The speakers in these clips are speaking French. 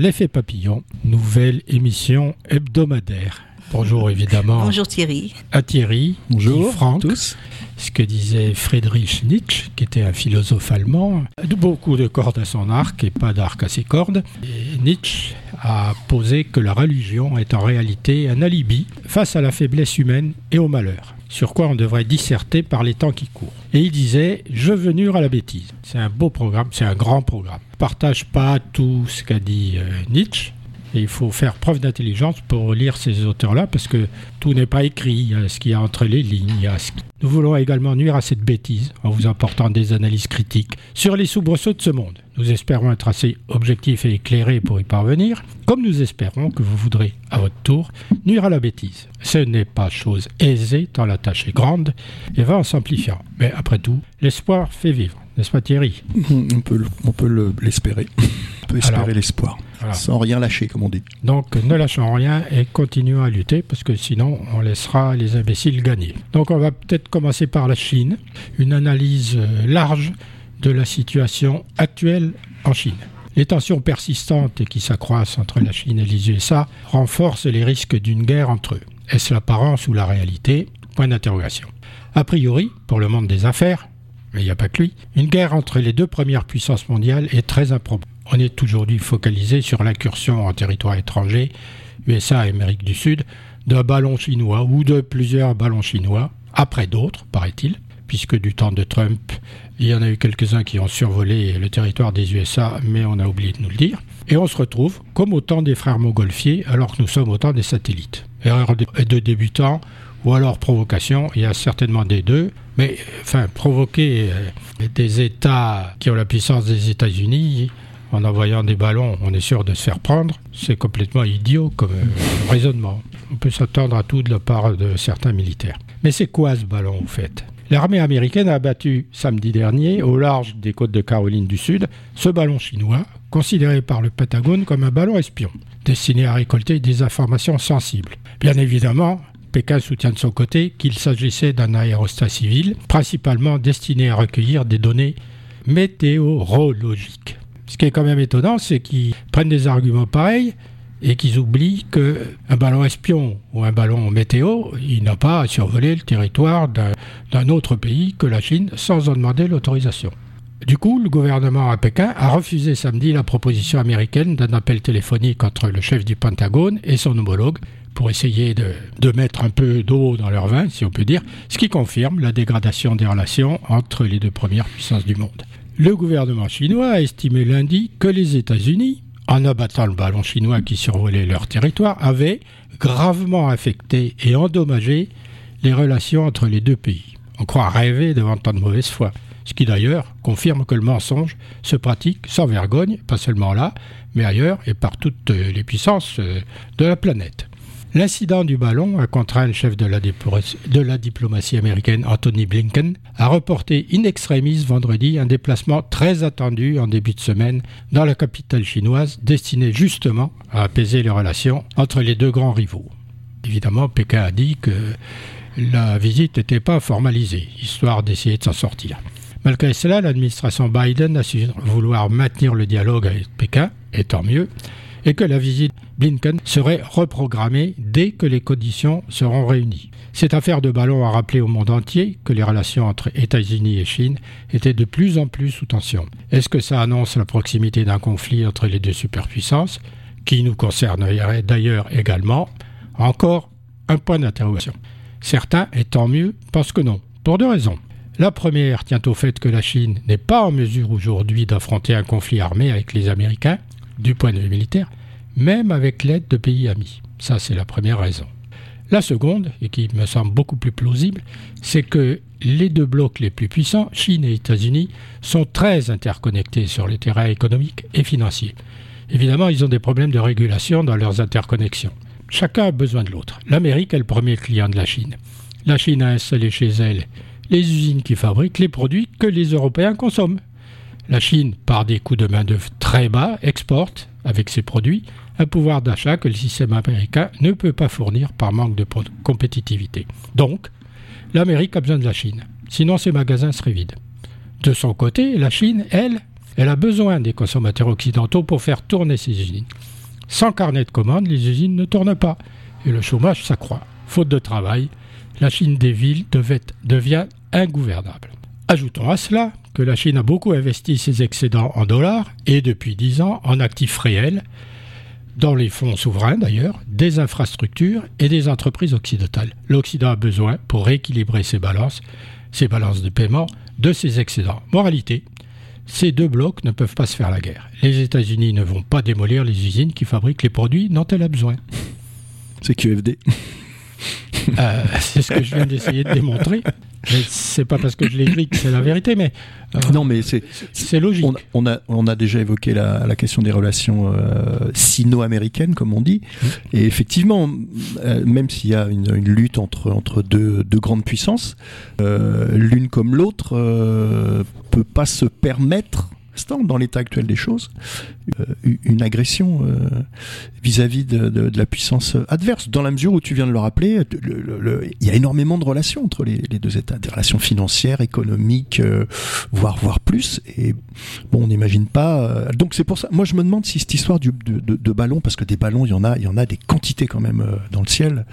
L'effet papillon, nouvelle émission hebdomadaire. Bonjour évidemment Bonjour Thierry. à Thierry, Bonjour Franck, tous. ce que disait Friedrich Nietzsche, qui était un philosophe allemand, de beaucoup de cordes à son arc et pas d'arc à ses cordes. Et Nietzsche a posé que la religion est en réalité un alibi face à la faiblesse humaine et au malheur, sur quoi on devrait disserter par les temps qui courent. Et il disait Je veux nuire à la bêtise. C'est un beau programme, c'est un grand programme. Je partage pas tout ce qu'a dit euh, Nietzsche, et il faut faire preuve d'intelligence pour lire ces auteurs-là, parce que tout n'est pas écrit, il y a ce qu'il y a entre les lignes. Nous voulons également nuire à cette bêtise en vous apportant des analyses critiques sur les soubresauts de ce monde. Nous espérons être assez objectifs et éclairés pour y parvenir, comme nous espérons que vous voudrez, à votre tour, nuire à la bêtise. Ce n'est pas chose aisée, tant la tâche est grande et va en s'amplifiant. Mais après tout, l'espoir fait vivre, n'est-ce pas Thierry? On peut, le- on peut le- l'espérer. On peut espérer l'espoir. voilà. Sans rien lâcher, comme on dit. Donc ne lâchons rien et continuons à lutter parce que sinon on laissera les imbéciles gagner. Donc on va peut-être commencer par la Chine, une analyse euh, large de la situation actuelle en Chine. Les tensions persistantes et qui s'accroissent entre la Chine et les USA renforcent les risques d'une guerre entre eux. Est-ce l'apparence ou la réalité? Point d'interrogation. A priori, pour le monde des affaires, mais il n'y a pas que lui, une guerre entre les deux premières puissances mondiales est très improbable. On est aujourd'hui focalisé sur l'incursion en territoire étranger, USA et Amérique du Sud, d'un ballon chinois ou de plusieurs ballons chinois, après d'autres, paraît-il, puisque du temps de Trump, il y en a eu quelques-uns qui ont survolé le territoire des USA, mais on a oublié de nous le dire. Et on se retrouve comme au temps des frères montgolfiers, alors que nous sommes au temps des satellites. Erreur de, débutants, ou alors provocation, il y a certainement des deux, mais enfin, provoquer euh, des États qui ont la puissance des États-Unis en envoyant des ballons, on est sûr de se faire prendre, c'est complètement idiot comme euh, raisonnement. On peut s'attendre à tout de la part de certains militaires. Mais c'est quoi ce ballon, au fait? L'armée américaine a abattu samedi dernier, au large des côtes de Caroline du Sud, ce ballon chinois, considéré par le Pentagone comme un ballon espion, destiné à récolter des informations sensibles. Bien évidemment, Pékin soutient de son côté qu'il s'agissait d'un aérostat civil, principalement destiné à recueillir des données météorologiques. Ce qui est quand même étonnant, c'est qu'ils prennent des arguments pareils et qu'ils oublient qu'un ballon espion ou un ballon météo, il n'a pas à survoler le territoire d'un autre pays que la Chine sans en demander l'autorisation. Du coup, le gouvernement à Pékin a refusé samedi la proposition américaine d'un appel téléphonique entre le chef du Pentagone et son homologue pour essayer de, de mettre un peu d'eau dans leur vin, si on peut dire, ce qui confirme la dégradation des relations entre les deux premières puissances du monde. Le gouvernement chinois a estimé lundi que les États-Unis, en abattant le ballon chinois qui survolait leur territoire, avaient gravement affecté et endommagé les relations entre les deux pays. On croit rêver devant tant de mauvaise foi. Ce qui d'ailleurs confirme que le mensonge se pratique sans vergogne, pas seulement là, mais ailleurs et par toutes les puissances euh, de la planète. L'incident du ballon a contraint le chef de la, diplomatie américaine, Anthony Blinken, à reporter in extremis vendredi un déplacement très attendu en début de semaine dans la capitale chinoise, destiné justement à apaiser les relations entre les deux grands rivaux. Évidemment, Pékin a dit que la visite n'était pas formalisée, histoire d'essayer de s'en sortir. Malgré cela, l'administration Biden a su vouloir maintenir le dialogue avec Pékin, et tant mieux, et que la visite Blinken serait reprogrammée dès que les conditions seront réunies. Cette affaire de ballon a rappelé au monde entier que les relations entre États-Unis et Chine étaient de plus en plus sous tension. Est-ce que ça annonce la proximité d'un conflit entre les deux superpuissances, qui nous concernerait d'ailleurs également? Encore un point d'interrogation. Certains, et tant mieux, pensent que non, pour deux raisons. La première tient au fait que la Chine n'est pas en mesure aujourd'hui d'affronter un conflit armé avec les Américains, du point de vue militaire, même avec l'aide de pays amis. Ça, c'est la première raison. La seconde, et qui me semble beaucoup plus plausible, c'est que les deux blocs les plus puissants, Chine et États-Unis, sont très interconnectés sur les terrains économiques et financiers. Évidemment, ils ont des problèmes de régulation dans leurs interconnexions. Chacun a besoin de l'autre. L'Amérique est le premier client de la Chine. La Chine a installé chez elle les usines qui fabriquent les produits que les Européens consomment. La Chine, par des coûts de main-d'œuvre très bas, exporte, avec ses produits, un pouvoir d'achat que le système américain ne peut pas fournir par manque de compétitivité. Donc, l'Amérique a besoin de la Chine. Sinon, ses magasins seraient vides. De son côté, la Chine, elle, elle a besoin des consommateurs occidentaux pour faire tourner ses usines. Sans carnet de commandes, les usines ne tournent pas et le chômage s'accroît. Faute de travail, la Chine des villes devient ingouvernable. Ajoutons à cela que la Chine a beaucoup investi ses excédents en dollars et depuis 10 ans en actifs réels, dans les fonds souverains d'ailleurs, des infrastructures et des entreprises occidentales. L'Occident a besoin, pour rééquilibrer ses balances, ses balances de paiement, de ses excédents. Moralité, ces deux blocs ne peuvent pas se faire la guerre. Les États-Unis ne vont pas démolir les usines qui fabriquent les produits dont elle a besoin. C'est QFD. Euh, c'est ce que je viens d'essayer de démontrer. C'est pas parce que je l'ai écrit que c'est la vérité, mais euh, non, mais c'est c'est logique. On, a on a déjà évoqué la, la question des relations euh, sino-américaines, comme on dit, mmh. et effectivement, même s'il y a une, une, lutte entre entre deux, deux grandes puissances, l'une comme l'autre peut pas se permettre dans l'état actuel des choses, euh, une agression euh, vis-à-vis de, la puissance adverse. Dans la mesure où tu viens de le rappeler, il y a énormément de relations entre les, deux États, des relations financières, économiques, euh, voire voire plus. Et bon, on n'imagine pas. donc c'est pour ça. Moi, je me demande si cette histoire de, de, ballons, parce que des ballons, il y en a, il y en a des quantités quand même dans le ciel.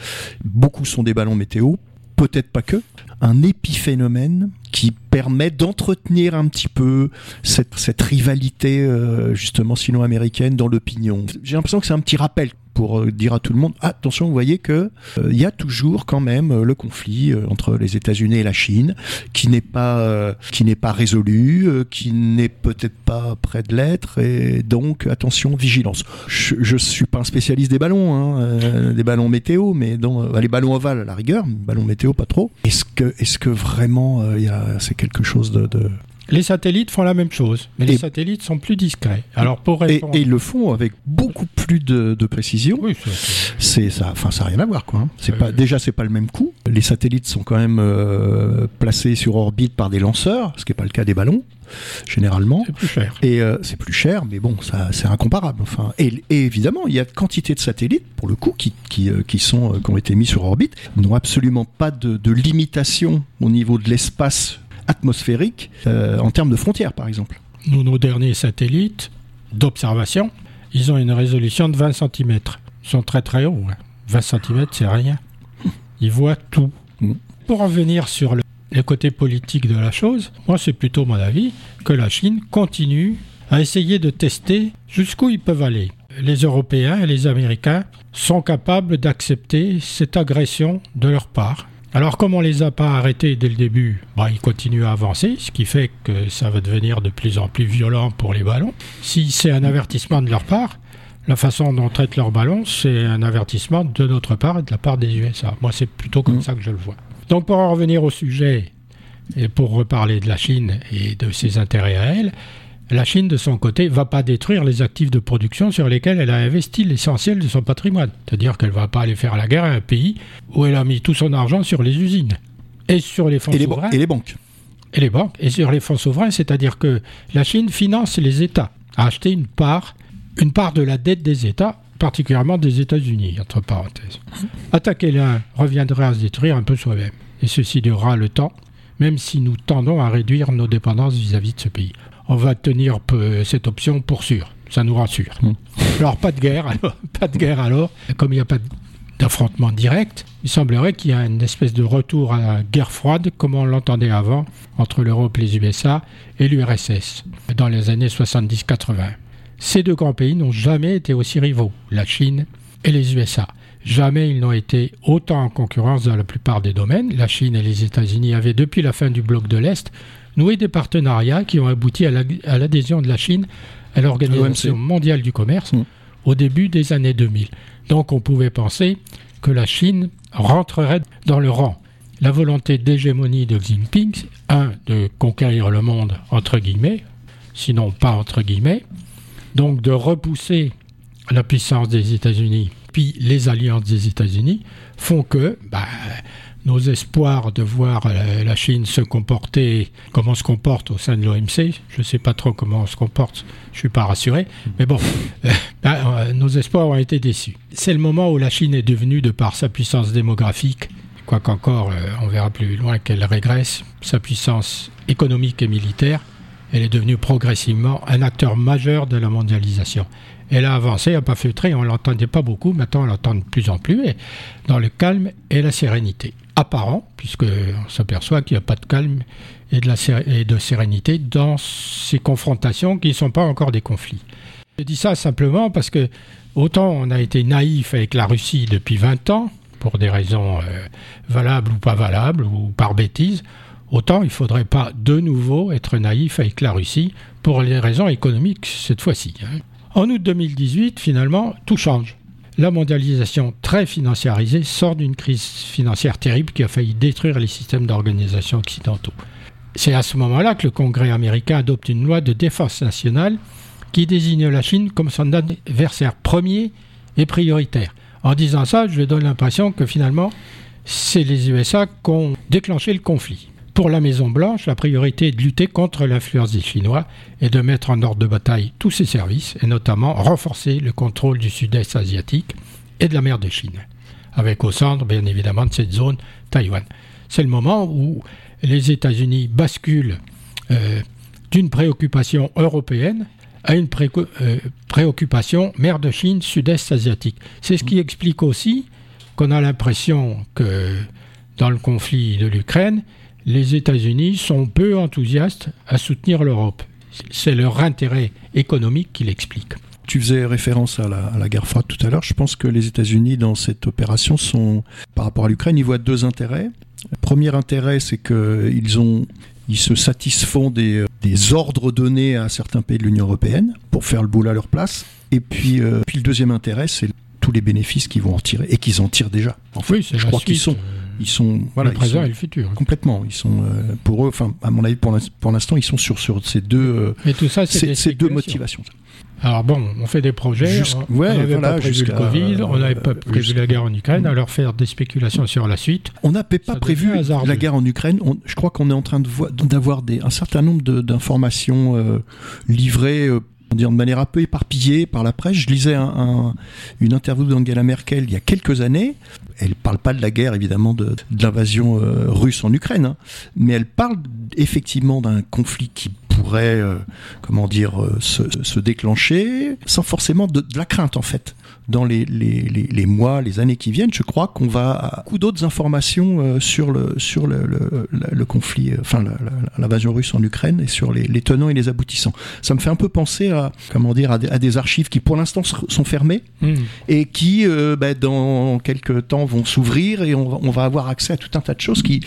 Beaucoup sont des ballons météo peut-être pas que, un épiphénomène qui permet d'entretenir un petit peu cette, cette rivalité euh, justement sino-américaine dans l'opinion. J'ai l'impression que c'est un petit rappel pour euh, dire à tout le monde attention, vous voyez que euh, il y a toujours quand même le conflit entre les États-Unis et la Chine qui n'est pas qui n'est pas résolu, qui n'est peut-être pas près de l'être et donc attention, vigilance. Je, je suis pas un spécialiste des ballons, hein, des ballons météo, mais les ballons ovales à la rigueur, ballons météo pas trop. Est-ce que est-ce que vraiment il c'est quelque chose de, Les satellites font la même chose, mais les satellites sont plus discrets. Alors pour et, ils le font avec beaucoup plus de, précision. Oui, c'est ça. Enfin, ça n'a rien à voir, quoi. Hein. C'est pas déjà, c'est pas le même coût. Les satellites sont quand même euh, placés sur orbite par des lanceurs, ce qui n'est pas le cas des ballons généralement. C'est plus cher. Et euh, c'est plus cher, mais bon, ça, c'est incomparable. Enfin, et, évidemment, il y a quantité de satellites, pour le coup, qui, qui, euh, qui sont, qui ont été mis sur orbite, n'ont absolument pas de, de limitation au niveau de l'espace atmosphérique euh, en termes de frontières, par exemple. Nous, nos derniers satellites d'observation, ils ont une résolution de 20 cm. Ils sont très très hauts. 20 cm, c'est rien. Ils voient tout. Mm. Pour en venir sur le, le côté politique de la chose, moi, c'est plutôt mon avis que la Chine continue à essayer de tester jusqu'où ils peuvent aller. Les Européens et les Américains sont capables d'accepter cette agression de leur part alors comme on les a pas arrêtés dès le début, bah, ils continuent à avancer, ce qui fait que ça va devenir de plus en plus violent pour les ballons. Si c'est un avertissement de leur part, la façon dont on traite leurs ballons, c'est un avertissement de notre part et de la part des USA. Moi, c'est plutôt comme mmh. ça que je le vois. Donc pour en revenir au sujet, et pour reparler de la Chine et de ses intérêts à elle, la Chine, de son côté, va pas détruire les actifs de production sur lesquels elle a investi l'essentiel de son patrimoine. C'est-à-dire qu'elle va pas aller faire la guerre à un pays où elle a mis tout son argent sur les usines et sur les fonds souverains. et les banques. Et les banques, et sur les fonds souverains, c'est-à-dire que la Chine finance les États, a acheté une part, une part de la dette des États, particulièrement des États-Unis, entre parenthèses. Attaquer l'un reviendrait à se détruire un peu soi-même. Et ceci durera le temps, même si nous tendons à réduire nos dépendances vis-à-vis de ce pays on va tenir cette option pour sûr. Ça nous rassure. Hmm. Alors pas de guerre, alors, pas de guerre alors. Comme il n'y a pas d'affrontement direct, il semblerait qu'il y a une espèce de retour à la guerre froide, comme on l'entendait avant, entre l'Europe, les USA et l'URSS, dans les années 70-80. Ces deux grands pays n'ont jamais été aussi rivaux, la Chine et les USA. Jamais ils n'ont été autant en concurrence dans la plupart des domaines. La Chine et les États-Unis avaient, depuis la fin du bloc de l'Est, noué des partenariats qui ont abouti à l'adhésion de la Chine à l'Organisation mondiale du commerce mm. au début des années 2000. Donc on pouvait penser que la Chine rentrerait dans le rang. La volonté d'hégémonie de Xi Jinping, un, de conquérir le monde, entre guillemets, sinon pas entre guillemets, donc de repousser la puissance des États-Unis, puis les alliances des États-Unis, font que bah, nos espoirs de voir euh, la Chine se comporter comme on se comporte au sein de l'OMC, je ne sais pas trop comment on se comporte, je ne suis pas rassuré, mais bon, euh, ben, euh, nos espoirs ont été déçus. C'est le moment où la Chine est devenue, de par sa puissance démographique, quoiqu'encore on verra plus loin qu'elle régresse, sa puissance économique et militaire, elle est devenue progressivement un acteur majeur de la mondialisation. Elle a avancé, n'a pas feutré, on ne l'entendait pas beaucoup, maintenant on l'entend de plus en plus, dans le calme et la sérénité. Apparent, puisqu'on s'aperçoit qu'il n'y a pas de calme et de, sérénité dans ces confrontations qui ne sont pas encore des conflits. Je dis ça simplement parce que autant on a été naïf avec la Russie depuis 20 ans, pour des raisons euh, valables ou pas valables, ou par bêtise, autant il ne faudrait pas de nouveau être naïf avec la Russie pour les raisons économiques cette fois-ci. Hein. En août 2018, finalement, tout change. La mondialisation très financiarisée sort d'une crise financière terrible qui a failli détruire les systèmes d'organisation occidentaux. C'est à ce moment-là que le Congrès américain adopte une loi de défense nationale qui désigne la Chine comme son adversaire premier et prioritaire. En disant ça, je donne l'impression que finalement, c'est les USA qui ont déclenché le conflit. Pour la Maison-Blanche, la priorité est de lutter contre l'influence des Chinois et de mettre en ordre de bataille tous ses services, et notamment renforcer le contrôle du sud-est asiatique et de la mer de Chine, avec au centre, bien évidemment, de cette zone, Taïwan. C'est le moment où les États-Unis basculent euh, d'une préoccupation européenne à une euh, préoccupation mer de Chine, sud-est asiatique. C'est ce qui explique aussi qu'on a l'impression que dans le conflit de l'Ukraine, les États-Unis sont peu enthousiastes à soutenir l'Europe. C'est leur intérêt économique qui l'explique. Tu faisais référence à la, guerre froide tout à l'heure. Je pense que les États-Unis, dans cette opération, sont, par rapport à l'Ukraine, ils voient deux intérêts. Le premier intérêt, c'est qu'ils ont ils se satisfont des, des, ordres donnés à certains pays de l'Union européenne pour faire le boulot à leur place. Et puis, euh, puis le deuxième intérêt, c'est tous les bénéfices qu'ils vont en tirer et qu'ils en tirent déjà. En fait, oui, je crois qu'ils sont, ils sont voilà, le présent et le futur. Complètement. Ils sont euh, pour eux, enfin à mon avis pour l'instant, ils sont sur sur ces deux. Euh, Mais tout ça, c'est ces deux motivations. Alors bon, on fait des projets. on n'avait pas prévu le Covid, on n'avait pas prévu la guerre en Ukraine. Alors faire des spéculations sur la suite. On n'avait pas prévu la guerre en Ukraine. je crois qu'on est en train d'avoir un certain nombre d'informations euh, livrées. Dire de manière un peu éparpillée par la presse. Je lisais une interview d'Angela Merkel il y a quelques années. Elle parle pas de la guerre, évidemment, de, l'invasion euh, russe en Ukraine, hein. mais elle parle effectivement d'un conflit qui pourrait, euh, comment dire, euh, se, déclencher sans forcément de, la crainte en fait. Dans les, les, les, mois, les années qui viennent, je crois qu'on va avoir beaucoup d'autres informations euh, sur le sur le, le, conflit, enfin l'invasion russe en Ukraine et sur les, tenants et les aboutissants. Ça me fait un peu penser à comment dire à des, archives qui pour l'instant sont fermées hmm. et qui bah, dans quelques temps vont s'ouvrir et on va, avoir accès à tout un tas de choses qui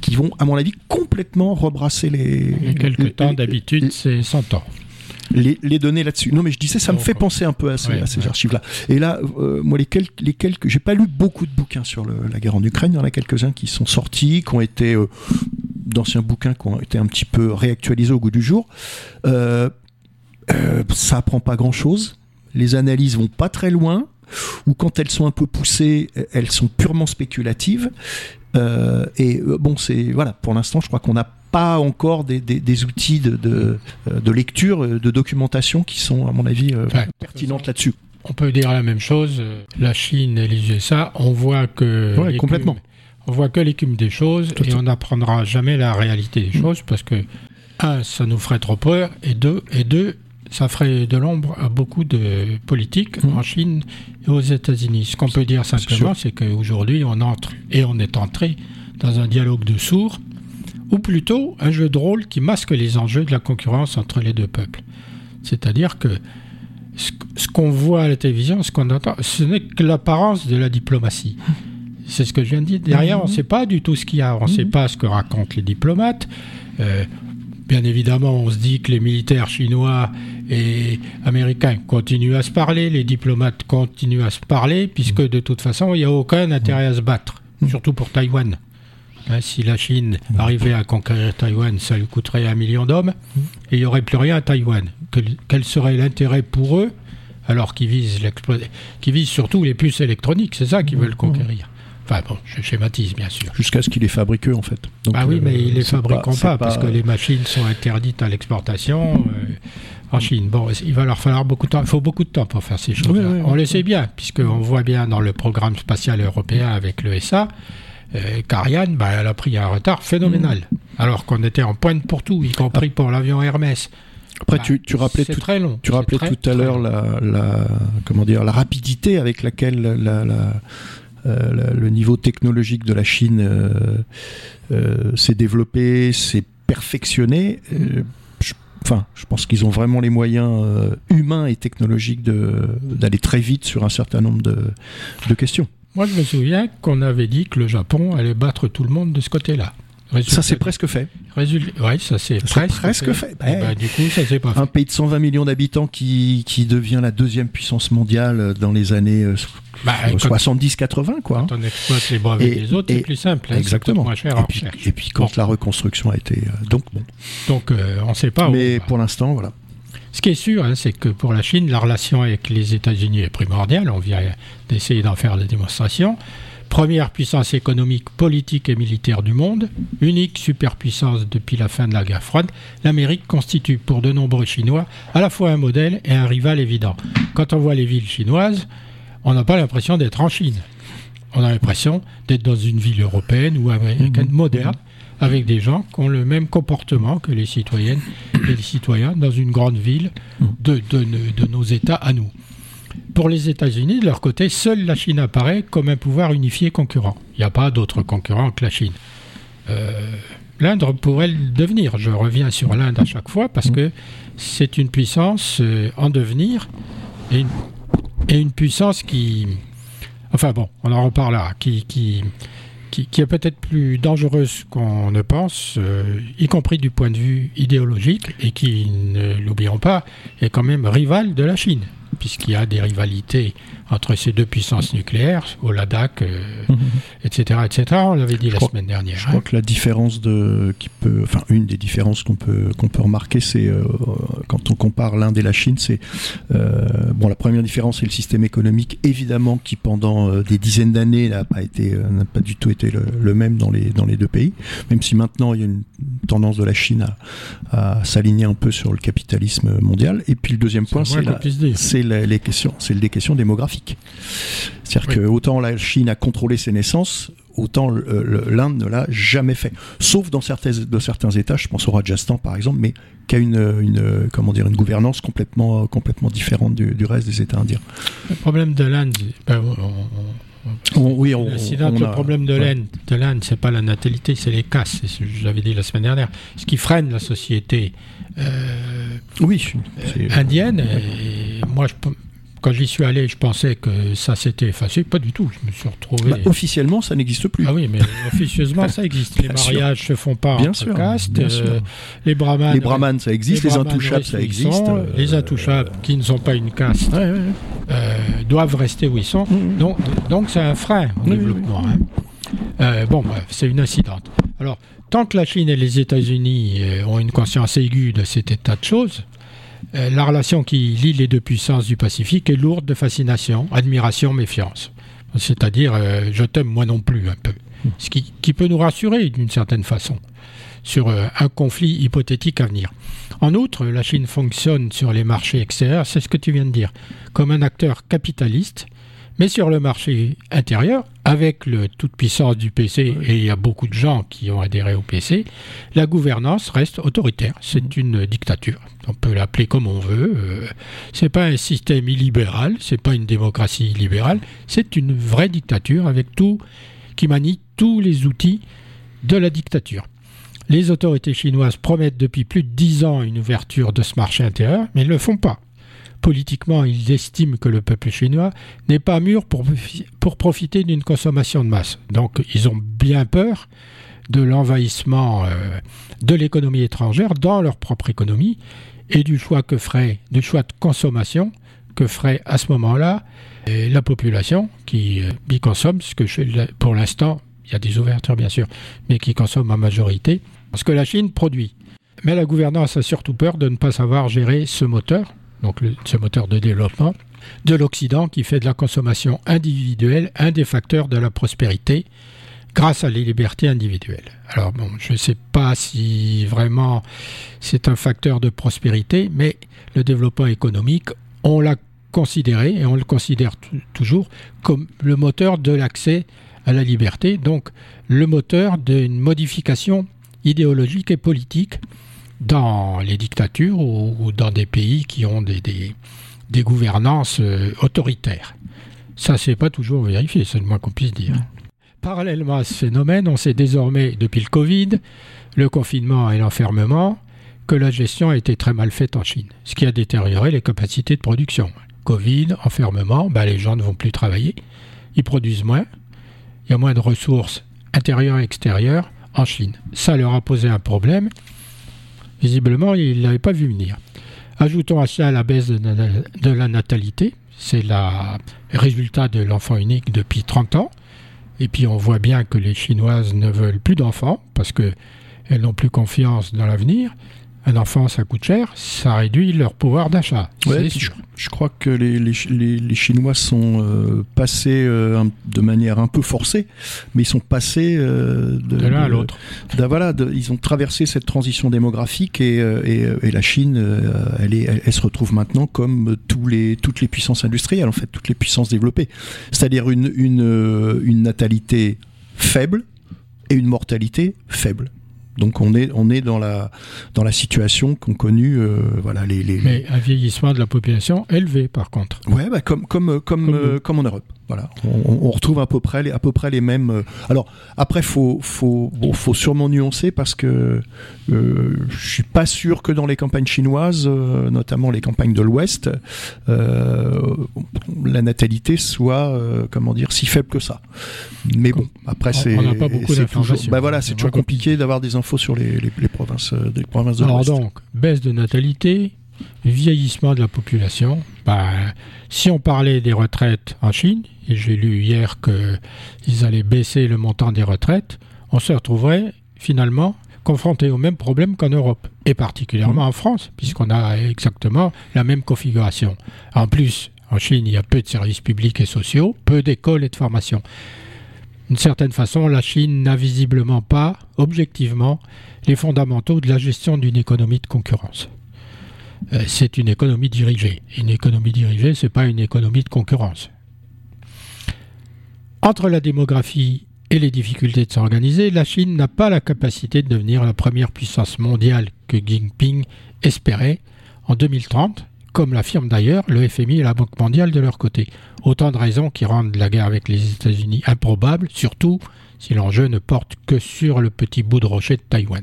qui vont à mon avis complètement rebrasser les. Et quelques temps d'habitude c'est 100 ans. Les, données là-dessus. Non, mais je disais, ça me fait penser un peu à ces, archives-là. Et là, euh, moi, les quelques, les quelques, j'ai pas lu beaucoup de bouquins sur la guerre en Ukraine. Il y en a quelques-uns qui sont sortis, qui ont été euh, d'anciens bouquins qui ont été un petit peu réactualisés au goût du jour. Euh, ça apprend pas grand-chose. Les analyses vont pas très loin ou quand elles sont un peu poussées, elles sont purement spéculatives. et bon, c'est voilà. Pour l'instant, je crois qu'on a pas encore des, outils de, de, lecture, de documentation qui sont, à mon avis, euh, pertinentes là-dessus. On peut dire la même chose. La Chine et les USA, on voit que complètement. On voit que l'écume des choses et on n'apprendra jamais la réalité des mm. choses parce que un, ça nous ferait trop peur et deux, et deux, ça ferait de l'ombre à beaucoup de politiques mm. en Chine et aux États-Unis. Ce qu'on peut dire simplement, c'est qu'aujourd'hui, on entre et on est entré dans un dialogue de sourds ou plutôt un jeu de rôle qui masque les enjeux de la concurrence entre les deux peuples. C'est-à-dire que ce qu'on voit à la télévision, ce qu'on entend, ce n'est que l'apparence de la diplomatie. C'est ce que je viens de dire. Derrière, on ne sait pas du tout ce qu'il y a. On ne sait pas ce que racontent les diplomates. Euh, bien évidemment, on se dit que les militaires chinois et américains continuent à se parler, les diplomates continuent à se parler, puisque de toute façon, il n'y a aucun intérêt à se battre, surtout pour Taïwan. Hein, si la Chine arrivait à conquérir Taïwan, ça lui coûterait un million d'hommes et il n'y aurait plus rien à Taïwan. quel serait l'intérêt pour eux, alors qu'ils visent, visent surtout les puces électroniques C'est ça qu'ils veulent conquérir. Enfin bon, je schématise bien sûr. Jusqu'à ce qu'ils les fabriquent en fait. ah oui, mais ils les fabriquent pas, parce que les machines sont interdites à l'exportation euh, en Chine. Bon, il va leur falloir beaucoup de temps. Il faut beaucoup de temps pour faire ces choses-là. On le sait bien, puisqu'on voit bien dans le programme spatial européen avec l'ESA euh, qu'Ariane, bah, elle a pris un retard phénoménal. Mm. Alors qu'on était en pointe pour tout, y compris pour l'avion Hermès. Après, Bah, tu, tu rappelais tout, très long. tu C'est rappelais très, tout à l'heure la, la, comment dire, la rapidité avec laquelle la, la- euh, le niveau technologique de la Chine euh, euh, s'est développé, s'est perfectionné. Je, enfin, je pense qu'ils ont vraiment les moyens humains et technologiques d'aller très vite sur un certain nombre de, de questions. Moi, je me souviens qu'on avait dit que le Japon allait battre tout le monde de ce côté-là. Ça, c'est presque fait. Résultat, ouais, ça c'est C'est presque, presque fait. Eh ben, du coup, ça s'est pas fait. Un pays de 120 millions d'habitants qui, qui devient la deuxième puissance mondiale dans les années euh, Bah, 70-80, quoi. hein. Quand on exploite les brevets Et- des autres, c'est plus simple. hein, Exactement. moins cher et, puis, et puis quand Bon. la reconstruction a été... euh, donc bon. Donc, euh, on ne sait pas où. Mais va. pour l'instant, voilà. Ce qui est sûr, hein, c'est que pour la Chine, la relation avec les États-Unis est primordiale. On vient d'essayer d'en faire la démonstration. Première puissance économique, politique et militaire du monde, unique superpuissance depuis la fin de la guerre froide, l'Amérique constitue pour de nombreux Chinois à la fois un modèle et un rival évident. Quand on voit les villes chinoises, on n'a pas l'impression d'être en Chine. On a l'impression d'être dans une ville européenne ou américaine Mhm. moderne, avec des gens qui ont le même comportement que les citoyennes et les citoyens dans une grande ville de, de- de nos États à nous. Pour les États-Unis, de leur côté, seule la Chine apparaît comme un pouvoir unifié concurrent. Il n'y a pas d'autre concurrent que la Chine. Euh, L'Inde pourrait le devenir. Je reviens sur l'Inde à chaque fois parce que c'est une puissance euh, en devenir et une, et une puissance qui. Enfin bon, on en reparlera. Qui, qui, qui, est peut-être plus dangereuse qu'on ne pense, euh, y compris du point de vue idéologique, et qui, ne l'oublions pas, est quand même rival de la Chine, puisqu'il y a des rivalités entre ces deux puissances nucléaires, au Ladakh, euh, etc., etc. On l'avait dit la crois- semaine dernière. Je hein. crois que la différence de, qui peut, enfin une des différences qu'on peut qu'on peut remarquer, c'est euh, quand on compare l'Inde et la Chine, c'est euh, bon la première différence, c'est le système économique, évidemment, qui pendant des dizaines d'années n'a pas été, n'a pas du tout été le, le même dans les dans les deux pays, même si maintenant il y a une tendance de la Chine à, à s'aligner un peu sur le capitalisme mondial. Et puis le deuxième point, C'est la, la- les questions, c'est des questions démographiques. C'est-à-dire Oui. que autant la Chine a contrôlé ses naissances, autant le- l'Inde ne l'a jamais fait. Sauf dans certains, de certains États, je pense au Rajasthan par exemple, mais qui a une, une, comment dire, une gouvernance complètement, complètement différente du, du reste des États indiens. Le problème de l'Inde, ben, on- oui, on, le a- problème de ouais. l'Inde, de l'Inde, c'est pas la natalité, c'est les castes. C'est ce que j'avais dit la semaine dernière. Ce qui freine la société euh, Oui, c'est- indienne. Moi, je, quand j'y suis allé, je pensais que ça s'était effacé. Pas du tout. Je me suis retrouvé. bah, officiellement, ça n'existe plus. ah oui, mais officieusement, ça existe. Les Bien sûr. mariages se font pas Bien entre sûr, castes. bien euh, les brahmanes, les brahmanes, ça existe, les, intouchables, ça existe. euh, les intouchables, qui ne sont pas une caste, ouais, ouais, ouais. euh, doivent rester où ils sont. Mhm. Donc, donc c'est un frein au Oui, oui, développement. hein. Bon, bref, c'est une incidente. Alors, tant que la Chine et les États-Unis ont une conscience aiguë de cet état de choses, la relation qui lie les deux puissances du Pacifique est lourde de fascination, admiration, méfiance. C'est-à-dire, euh, je t'aime moi non plus un peu. Ce qui, qui peut nous rassurer d'une certaine façon sur euh, un conflit hypothétique à venir. En outre, la Chine fonctionne sur les marchés extérieurs, c'est ce que tu viens de dire, comme un acteur capitaliste, mais sur le marché intérieur, avec le toute puissance du PC, et il y a beaucoup de gens qui ont adhéré au PC, la gouvernance reste autoritaire. C'est une dictature. On peut l'appeler comme on veut. Euh, c'est pas un système illibéral, c'est pas une démocratie libérale, c'est une vraie dictature avec tout qui manie tous les outils de la dictature. Les autorités chinoises promettent depuis plus de dix ans une ouverture de ce marché intérieur, mais ne le font pas. Politiquement, ils estiment que le peuple chinois n'est pas mûr pour, profiter d'une consommation de masse. Donc, ils ont bien peur de l'envahissement euh, de l'économie étrangère dans leur propre économie et du choix que ferait, du choix de consommation que ferait à ce moment-là euh, la population qui euh, y consomme, ce que pour l'instant, il y a des ouvertures bien sûr, mais qui consomme en majorité, ce que la Chine produit. Mais la gouvernance a surtout peur de ne pas savoir gérer ce moteur, donc ce moteur de développement, de l'Occident qui fait de la consommation individuelle un des facteurs de la prospérité grâce à les libertés individuelles. Alors bon, je ne sais pas si vraiment c'est un facteur de prospérité, mais le développement économique, on l'a considéré et on le considère tou- toujours comme le moteur de l'accès à la liberté, donc le moteur d'une modification idéologique et politique dans les dictatures ou, dans des pays qui ont des, des, gouvernances euh, autoritaires. Ça, c'est pas toujours vérifié, c'est le moins qu'on puisse dire. Parallèlement à ce phénomène, on sait désormais, depuis le Covid, le confinement et l'enfermement, que la gestion a été très mal faite en Chine, ce qui a détérioré les capacités de production. Covid, enfermement, ben les gens ne vont plus travailler, ils produisent moins, il y a moins de ressources intérieures et extérieures en Chine. Ça leur a posé un problème. Visiblement, ils ne l'avaient pas vu venir. Ajoutons à ça la baisse de la natalité, c'est le résultat de l'enfant unique depuis 30 ans. Et puis on voit bien que les Chinoises ne veulent plus d'enfants parce qu'elles n'ont plus confiance dans l'avenir un enfant, ça coûte cher, ça réduit leur pouvoir d'achat. je, crois que les, les, Chinois sont euh, passés euh, de manière un peu forcée, mais ils sont passés euh, de, l'un à l'autre. Voilà, ils ont traversé cette transition démographique et, et, la Chine, elle, est, elle, se retrouve maintenant comme tous les, toutes les puissances industrielles, en fait, toutes les puissances développées. C'est-à-dire une, une, une natalité faible et une mortalité faible. Donc on est on est dans la dans la situation qu'ont connue euh, voilà les, les, mais un vieillissement de la population élevé par contre. Ouais bah comme comme comme comme, euh, en Europe. Voilà, on, retrouve à peu près les, à peu près les mêmes. Euh, alors après, faut faut faut sûrement nuancer parce que euh, je suis pas sûr que dans les campagnes chinoises, notamment les campagnes de l'Ouest, la natalité soit comment dire si faible que ça. Mais bon, après c'est beaucoup d'informations. Bah voilà, c'est toujours compliqué d'avoir des infos sur les, les, provinces, des provinces de Alors donc, baisse de natalité, vieillissement de la population. Ben, si on parlait des retraites en Chine, et j'ai lu hier qu'ils allaient baisser le montant des retraites, on se retrouverait finalement confronté au même problème qu'en Europe, et particulièrement mmh. en France, puisqu'on a exactement la même configuration. En plus, en Chine, il y a peu de services publics et sociaux, peu d'écoles et de formation d'une certaine façon, la Chine n'a visiblement pas, objectivement, les fondamentaux de la gestion d'une économie de concurrence. Euh, c'est une économie dirigée. Une économie dirigée, ce n'est pas une économie de concurrence. Entre la démographie et les difficultés de s'organiser, la Chine n'a pas la capacité de devenir la première puissance mondiale que Jinping espérait en 2030 comme l'affirme d'ailleurs le FMI et la Banque mondiale de leur côté. Autant de raisons qui rendent la guerre avec les États-Unis improbable, surtout si l'enjeu ne porte que sur le petit bout de rocher de Taïwan.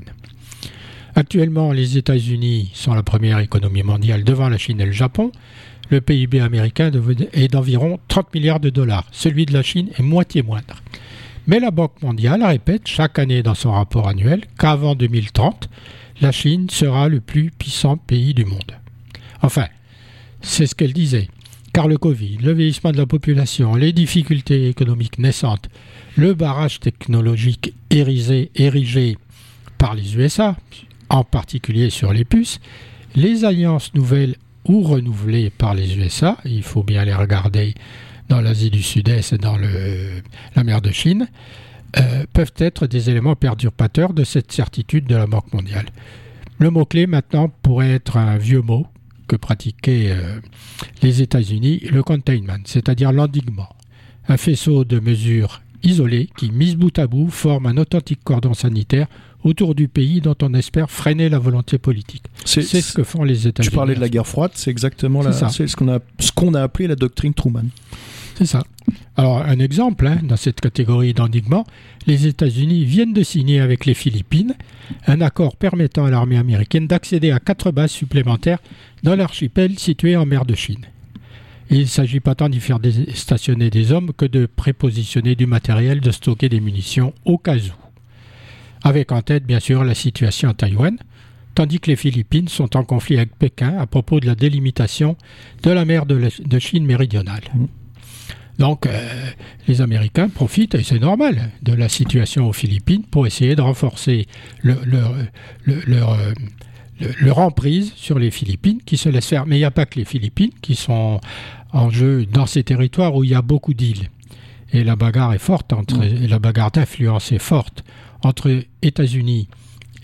Actuellement, les États-Unis sont la première économie mondiale devant la Chine et le Japon. Le PIB américain est d'environ 30 milliards de dollars. Celui de la Chine est moitié moindre. Mais la Banque mondiale répète chaque année dans son rapport annuel qu'avant 2030, la Chine sera le plus puissant pays du monde. Enfin, c'est ce qu'elle disait. Car le Covid, le vieillissement de la population, les difficultés économiques naissantes, le barrage technologique érigé, par les USA, en particulier sur les puces, les alliances nouvelles ou renouvelées par les USA, il faut bien les regarder dans l'Asie du Sud-Est et dans la mer de Chine, euh, peuvent être des éléments perturbateurs de cette certitude de la Banque mondiale. Le mot-clé maintenant pourrait être un vieux mot que pratiquaient euh, les États-Unis, le containment, c'est-à-dire l'endiguement. Un faisceau de mesures isolées qui, mises bout à bout, forment un authentique cordon sanitaire autour du pays dont on espère freiner la volonté politique. C'est ce que font les États-Unis. Tu parlais de la guerre froide, c'est exactement ce qu'on a, ce qu'on a appelé la doctrine Truman. C'est ça. Alors, un exemple hein, dans cette catégorie d'endiguement, les États-Unis viennent de signer avec les Philippines un accord permettant à l'armée américaine d'accéder à quatre bases supplémentaires dans l'archipel situé en mer de Chine. Il ne s'agit pas tant d'y faire stationner des hommes que de prépositionner du matériel, de stocker des munitions au cas où. Avec en tête, bien sûr, la situation à Taïwan, tandis que les Philippines sont en conflit avec Pékin à propos de la délimitation de la mer de, Chine méridionale. Mmh. Donc, euh, les Américains profitent, et c'est normal, de la situation aux Philippines pour essayer de renforcer leur, euh, leur, emprise sur les Philippines qui se laissent faire. Mais il n'y a pas que les Philippines qui sont en jeu dans ces territoires où il y a beaucoup d'îles. Et la bagarre est forte, entre, mm. la bagarre d'influence est forte entre États-Unis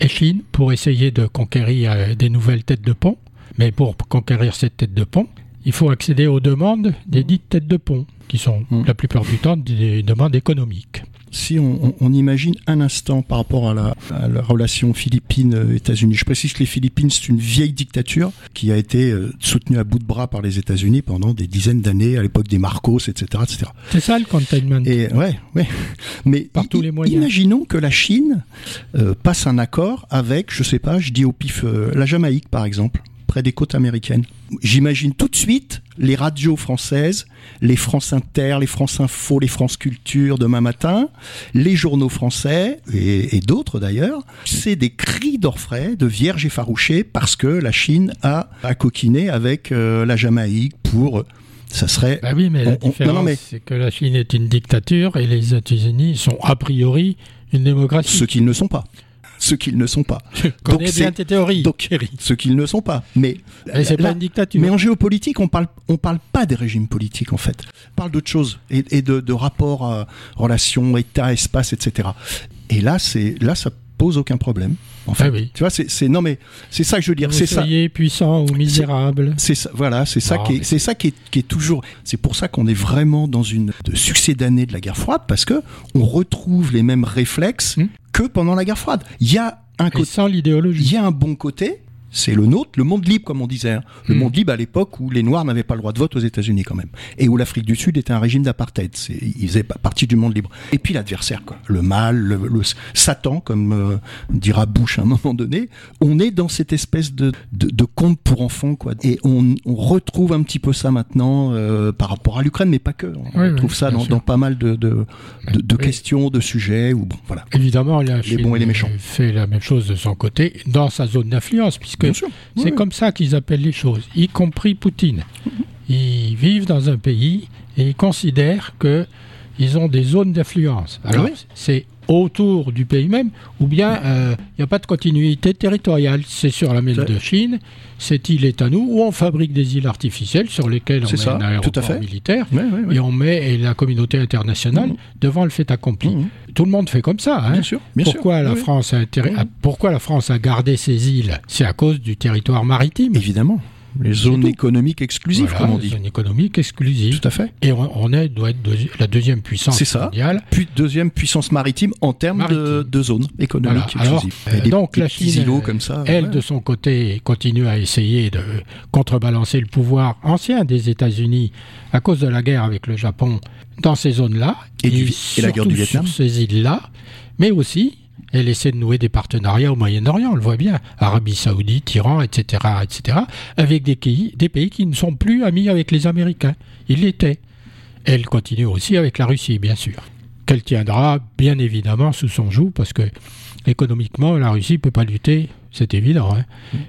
et Chine pour essayer de conquérir euh, des nouvelles têtes de pont. Mais pour conquérir cette tête de pont, il faut accéder aux demandes des dites têtes de pont qui sont mm. la plupart du temps des demandes économiques. Si on, imagine un instant par rapport à la, relation Philippines-États-Unis, je précise que les Philippines, c'est une vieille dictature qui a été euh, soutenue à bout de bras par les États-Unis pendant des dizaines d'années, à l'époque des Marcos, etc. etc. C'est ça le containment. Et, ouais, ouais. Mais par tous les moyens. imaginons que la Chine euh, passe un accord avec, je sais pas, je dis au pif, euh, la Jamaïque par exemple près des côtes américaines. J'imagine tout de suite les radios françaises, les France Inter, les France Info, les France Culture demain matin, les journaux français et, d'autres d'ailleurs. C'est des cris d'orfraie, de vierges effarouchées parce que la Chine a, a coquiné avec euh, la Jamaïque pour ça serait. Bah oui, mais la différence, c'est que la Chine est une dictature et les États-Unis sont a priori une démocratie. Ce qu'ils ne sont pas ce qu'ils ne sont pas. donc bien tes théories. Donc, ce qu'ils ne sont pas. Mais, c'est pas une dictature. Mais en géopolitique, on parle, on parle pas des régimes politiques en fait. On parle d'autre chose et, de, de rapports à relations, État, espace, etc. Et là, c'est là, ça pose aucun problème. En fait, ah tu vois, c'est non mais c'est ça que je veux dire. C'est ça. puissant ou misérable. C'est ça. Voilà, c'est ça qui est, c'est ça qui est, qui est toujours. C'est pour ça qu'on est vraiment dans une de succès d'année de la guerre froide parce que on retrouve les mêmes réflexes hmm. Que pendant la guerre froide. Il y a un côté. Sans l'idéologie. Il y a un bon côté c'est le nôtre, le monde libre, comme on disait. Hein. Le hmm. monde libre à l'époque où les Noirs n'avaient pas le droit de vote aux États-Unis, quand même. Et où l'Afrique du Sud était un régime d'apartheid. Ils faisaient partie du monde libre. Et puis l'adversaire, quoi. Le mal, le, Satan, comme euh, dira Bush à un moment donné. On est dans cette espèce de, de, conte pour enfants, quoi. Et on, retrouve un petit peu ça maintenant euh, par rapport à l'Ukraine, mais pas que. On retrouve ça dans, pas mal de, de, questions, de sujets. Bon, voilà. Évidemment, la les bons et les méchants. fait la même chose de son côté dans sa zone d'influence, puisque c'est comme ça qu'ils appellent les choses, y compris Poutine. Ils vivent dans un pays et ils considèrent qu'ils ont des zones d'influence. Alors, c'est autour du pays même, ou bien il euh, n'y a pas de continuité territoriale. C'est sur la mer de Chine, cette île est à nous, ou on fabrique des îles artificielles sur lesquelles on met un aéroport militaire, et on met la communauté internationale mmh. devant le fait accompli. Mmh. Tout le monde fait comme ça. Hein. Bien sûr. pourquoi, la France a mmh. pourquoi la France a gardé ces îles? C'est à cause du territoire maritime. Évidemment. Les zones économiques exclusives, comme on dit. Les zones économiques exclusives. Tout à fait. Et on, est, doit être la deuxième puissance ça. mondiale. Puis deuxième puissance maritime en termes De, de, zones économiques exclusives. Euh, donc la Chine, comme ça, elle, de son côté, continue à essayer de contrebalancer le pouvoir ancien des États-Unis à cause de la guerre avec le Japon dans ces zones-là. Et, et la guerre du Vietnam. Sur ces îles-là. Mais aussi elle essaie de nouer des partenariats au Moyen-Orient, on le voit bien, Arabie Saoudite, Iran, etc., etc., avec des pays, des pays qui ne sont plus amis avec les Américains. Ils l'étaient. Elle continue aussi avec la Russie, bien sûr, qu'elle tiendra bien évidemment sous son joug, parce que économiquement, la Russie ne peut pas lutter, c'est évident, hein.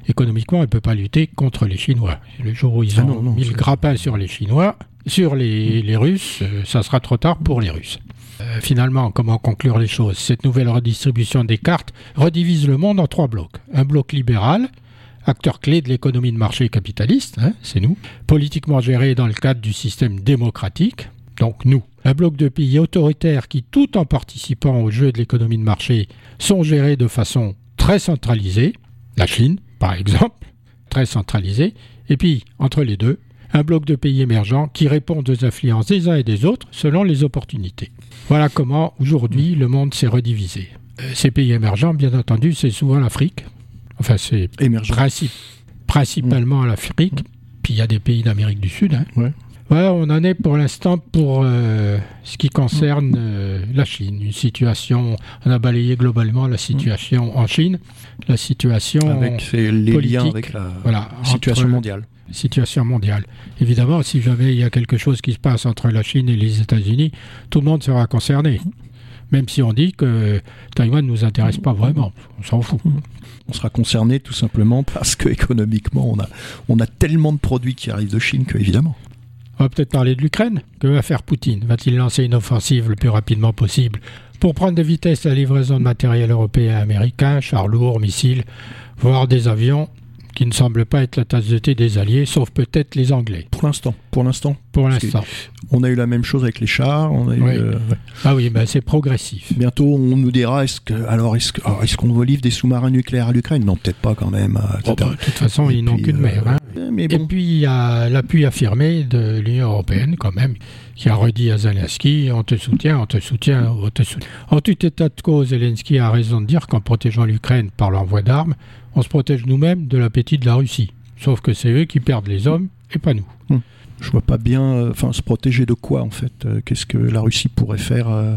économiquement, elle ne peut pas lutter contre les Chinois. Le jour où ils ah ont mis le grappin sur les Chinois, sur les, les Russes, euh, ça sera trop tard pour les Russes. Euh, finalement, comment conclure les choses? Cette nouvelle redistribution des cartes redivise le monde en trois blocs. Un bloc libéral, acteur clé de l'économie de marché capitaliste, hein, c'est nous, politiquement géré dans le cadre du système démocratique, donc nous. Un bloc de pays autoritaires qui, tout en participant au jeu de l'économie de marché, sont gérés de façon très centralisée, la Chine par exemple, très centralisée, et puis entre les deux, un bloc de pays émergents qui répondent aux influences des uns et des autres selon les opportunités. Voilà comment aujourd'hui le monde s'est redivisé. Euh, ces pays émergents, bien entendu, c'est souvent l'Afrique. Enfin, c'est principalement l'Afrique. Mm. Puis il y a des pays d'Amérique du Sud. Hein. Voilà, on en est pour l'instant pour euh, ce qui concerne euh, la Chine. Une situation, on a balayé globalement la situation en Chine, la situation avec les liens avec la situation mondiale situation mondiale. Évidemment, si jamais il y a quelque chose qui se passe entre la Chine et les États-Unis, tout le monde sera concerné. Même si on dit que Taïwan ne nous intéresse pas vraiment, on s'en fout. On sera concerné tout simplement parce que économiquement, on a, on a tellement de produits qui arrivent de Chine que évidemment. On va peut-être parler de l'Ukraine. Que va faire Poutine? Va-t-il lancer une offensive le plus rapidement possible pour prendre de vitesse la livraison de matériel européen et américain, chars lourds, missiles, voire des avions? Qui ne semble pas être la tasse de thé des Alliés, sauf peut-être les Anglais. Pour l'instant. Pour l'instant. Pour l'instant. On a eu la même chose avec les chars. On a eu, euh, Ah oui, ben c'est progressif. Bientôt, on nous dira est-ce que alors est-ce qu'on est livre des sous-marins nucléaires à l'Ukraine? Non, peut-être pas quand même. Oh, bah, de toute façon, ils n'ont qu'une mer. Hein. Mais Et puis il y a l'appui affirmé de l'Union européenne quand même, qui a redit à Zelensky on te soutient, on te soutient, on te soutient. En tout état de cause, Zelensky a raison de dire qu'en protégeant l'Ukraine par l'envoi d'armes, on se protège nous-mêmes de l'appétit de la Russie. Sauf que c'est eux qui perdent les hommes et pas nous. Hmm. Je vois pas bien, euh, enfin, se protéger de quoi en fait euh, Qu'est-ce que la Russie pourrait faire euh,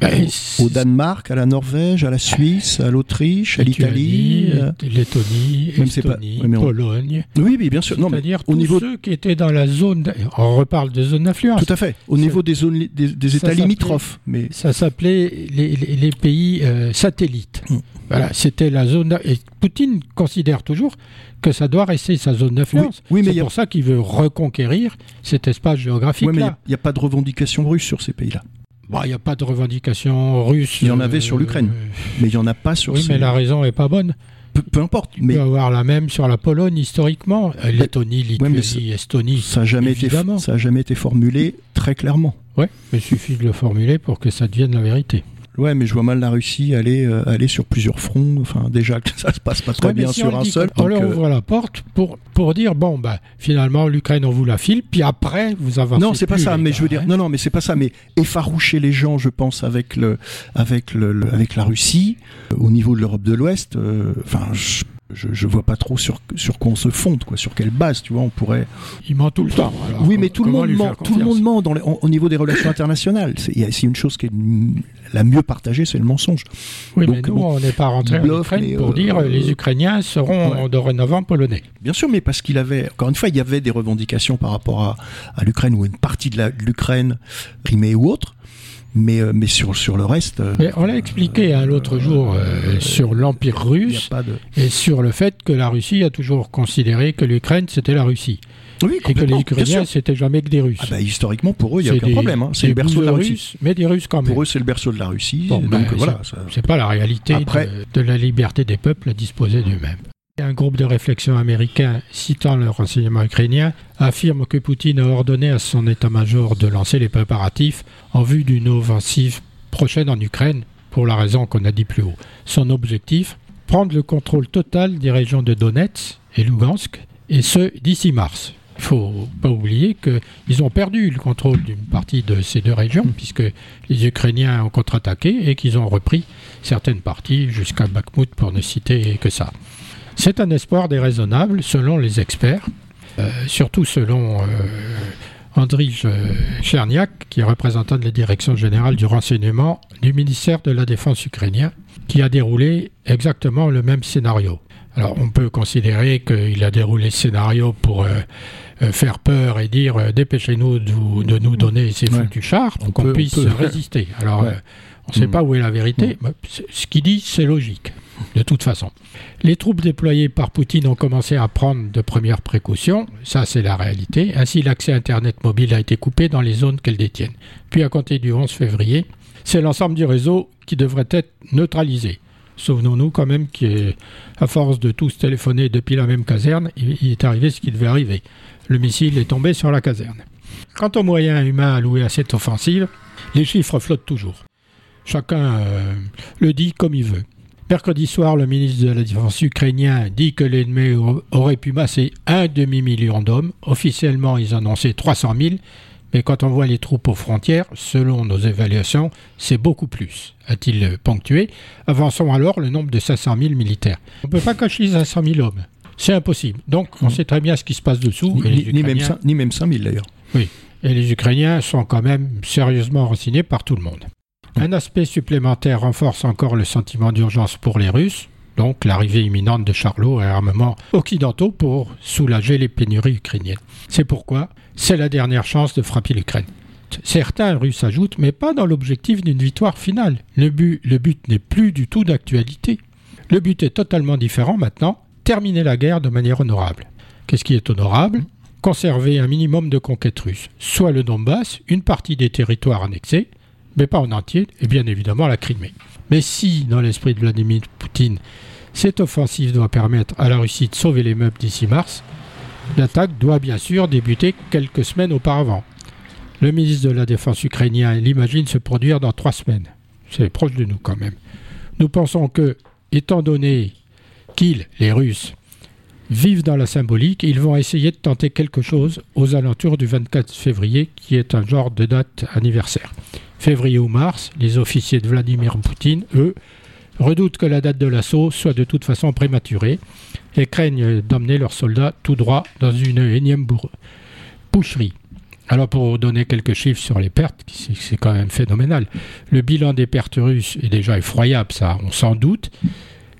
ben, au, Danemark, à la Norvège, à la Suisse, à l'Autriche, à l'Italie, Lettonie, Estonie, Pologne. Oui, oui, bien sûr. C'est-à-dire tous niveau... ceux qui étaient dans la zone. On reparle des zones d'influence. Tout à fait. Au niveau des zones, des, États limitrophes, mais ça s'appelait les, pays satellites. Hmm. Voilà, c'était la zone. Et Poutine considère toujours que ça doit rester sa zone d'influence. Oui, c'est pour ça qu'il veut reconquérir cet espace géographique-là. Oui, mais il n'y a, pas de revendication russe sur ces pays-là. Bah, il n'y a pas de revendication russe. Il y en avait sur l'Ukraine, euh, mais il n'y en a pas sur. Oui, mais la raison n'est pas bonne. Peu, importe. Il mais... peut avoir la même sur la Pologne historiquement. Euh, Lettonie, Lituanie, Estonie. Ça n'a jamais, été, ça jamais été formulé très clairement. Oui, mais il suffit de le formuler pour que ça devienne la vérité. Ouais, mais je vois mal la Russie aller, euh, aller sur plusieurs fronts. Enfin, déjà que ça se passe pas très bien sur un seul. On leur euh, ouvre la porte pour, pour dire bon, bah, finalement, l'Ukraine, on vous la file, puis après, vous avancez. Non, c'est pas ça, mais je veux dire, hein. non, non, mais c'est pas ça, mais effaroucher les gens, je pense, avec, le, avec, le, avec la Russie, euh, au niveau de l'Europe de l'Ouest, enfin, je, je, vois pas trop sur, sur quoi on se fonde, quoi, sur quelle base, tu vois, on pourrait. Il ment tout le temps. oui, mais tout le monde ment, tout le monde ment dans au niveau des relations internationales. C'est une chose qui est la mieux partagée, c'est le mensonge. Oui, mais nous, on n'est pas rentré en Ukraine pour dire euh, les Ukrainiens seront dorénavant polonais. Bien sûr, mais parce qu'il avait, encore une fois, il y avait des revendications par rapport à, à l'Ukraine ou une partie de l'Ukraine, Crimée ou autre mais, euh, mais sur, sur le reste. Euh, mais on l'a expliqué hein, l'autre jour euh, sur l'Empire russe et sur le fait que la Russie a toujours considéré que l'Ukraine c'était la Russie. Oui, et que les Ukrainiens, c'était jamais que des Russes. Ah bah, historiquement, pour eux, il n'y a aucun problème. Hein. C'est le berceau de la Russie. mais des Russes quand même. Pour eux, c'est le berceau de la Russie. donc, ben, voilà, c'est pas la réalité de, de, la liberté des peuples à disposer d'eux-mêmes. Un groupe de réflexion américain, citant le renseignement ukrainien, affirme que Poutine a ordonné à son état-major de lancer les préparatifs en vue d'une offensive prochaine en Ukraine, pour la raison qu'on a dit plus haut. Son objectif prendre le contrôle total des régions de Donetsk et Lugansk, et ce d'ici mars. Il ne faut pas oublier qu'ils ont perdu le contrôle d'une partie de ces deux régions, puisque les Ukrainiens ont contre-attaqué et qu'ils ont repris certaines parties jusqu'à Bakhmut, pour ne citer que ça. C'est un espoir déraisonnable selon les experts, euh, surtout selon euh, Andrij Cherniak, qui est représentant de la direction générale du renseignement du ministère de la Défense ukrainien, qui a déroulé exactement le même scénario. Alors on peut considérer qu'il a déroulé ce scénario pour euh, faire peur et dire dépêchez-nous de, nous donner ces foutus chars pour qu'on puisse résister. Alors on ne sait mm. pas où est la vérité. Mm. Ce qu'il dit, c'est logique de toute façon. Les troupes déployées par Poutine ont commencé à prendre de premières précautions, ça c'est la réalité. Ainsi, l'accès Internet mobile a été coupé dans les zones qu'elles détiennent. Puis à compter du 11 février, c'est l'ensemble du réseau qui devrait être neutralisé. Souvenons-nous quand même qu'à force de tous téléphoner depuis la même caserne, il est arrivé ce qui devait arriver. Le missile est tombé sur la caserne. Quant aux moyens humains alloués à cette offensive, les chiffres flottent toujours. Chacun euh, le dit comme il veut. Mercredi soir, le ministre de la Défense ukrainien dit que l'ennemi aurait pu masser un demi-million d'hommes. Officiellement, ils annonçaient 300 000, mais quand on voit les troupes aux frontières, selon nos évaluations, c'est beaucoup plus, a-t-il ponctué. Avançons alors le nombre de 500 000 militaires. On ne peut pas cacher les 500 000 hommes. C'est impossible. Donc, on mmh. sait très bien ce qui se passe dessous. Ni, même, 5, ni même 000 d'ailleurs. Oui. Et les Ukrainiens sont quand même sérieusement renseignés par tout le monde. Un aspect supplémentaire renforce encore le sentiment d'urgence pour les Russes, donc l'arrivée imminente de charlots et armements occidentaux pour soulager les pénuries ukrainiennes. C'est pourquoi c'est la dernière chance de frapper l'Ukraine. Certains Russes ajoutent, mais pas dans l'objectif d'une victoire finale. Le but, le but n'est plus du tout d'actualité. Le but est totalement différent maintenant, terminer la guerre de manière honorable. Qu'est-ce qui est honorable? Conserver un minimum de conquêtes russes, soit le Donbass, une partie des territoires annexés, mais pas en entier, et bien évidemment la Crimée. Mais si, dans l'esprit de Vladimir Poutine, cette offensive doit permettre à la Russie de sauver les meubles d'ici mars, l'attaque doit bien sûr débuter quelques semaines auparavant. Le ministre de la Défense ukrainien l'imagine se produire dans trois semaines. C'est proche de nous quand même. Nous pensons que, étant donné qu'ils, les Russes, vivent dans la symbolique. Ils vont essayer de tenter quelque chose aux alentours du 24 février, qui est un genre de date anniversaire. Février ou mars, les officiers de Vladimir Poutine, eux, redoutent que la date de l'assaut soit de toute façon prématurée et craignent d'emmener leurs soldats tout droit dans une énième boucherie. Alors pour donner quelques chiffres sur les pertes, c'est quand même phénoménal. Le bilan des pertes russes est déjà effroyable, ça, on s'en doute.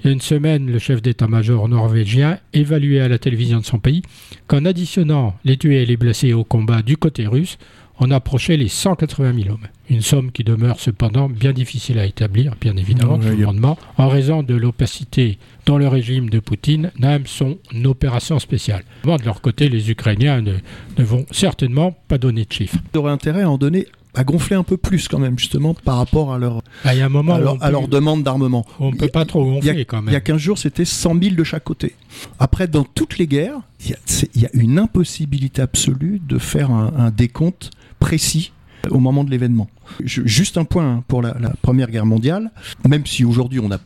Il y a une semaine, le chef d'état-major norvégien évaluait à la télévision de son pays qu'en additionnant les tués et les blessés au combat du côté russe, on approchait les 180 000 hommes. Une somme qui demeure cependant bien difficile à établir, bien évidemment, rendement, en raison de l'opacité dont le régime de Poutine n'aime son opération spéciale. de leur côté, les Ukrainiens ne, vont certainement pas donner de chiffres. Ils auraient intérêt à en donner à gonfler un peu plus quand même justement par rapport à leur, ah, un moment à leur, demande d'armement. On ne peut pas trop gonfler quand même. Il y a 15 jours, c'était 100 000 de chaque côté. Après, dans toutes les guerres, il y, a une impossibilité absolue de faire un décompte précis au moment de l'événement. Juste un point pour la, Première Guerre mondiale, même si aujourd'hui on a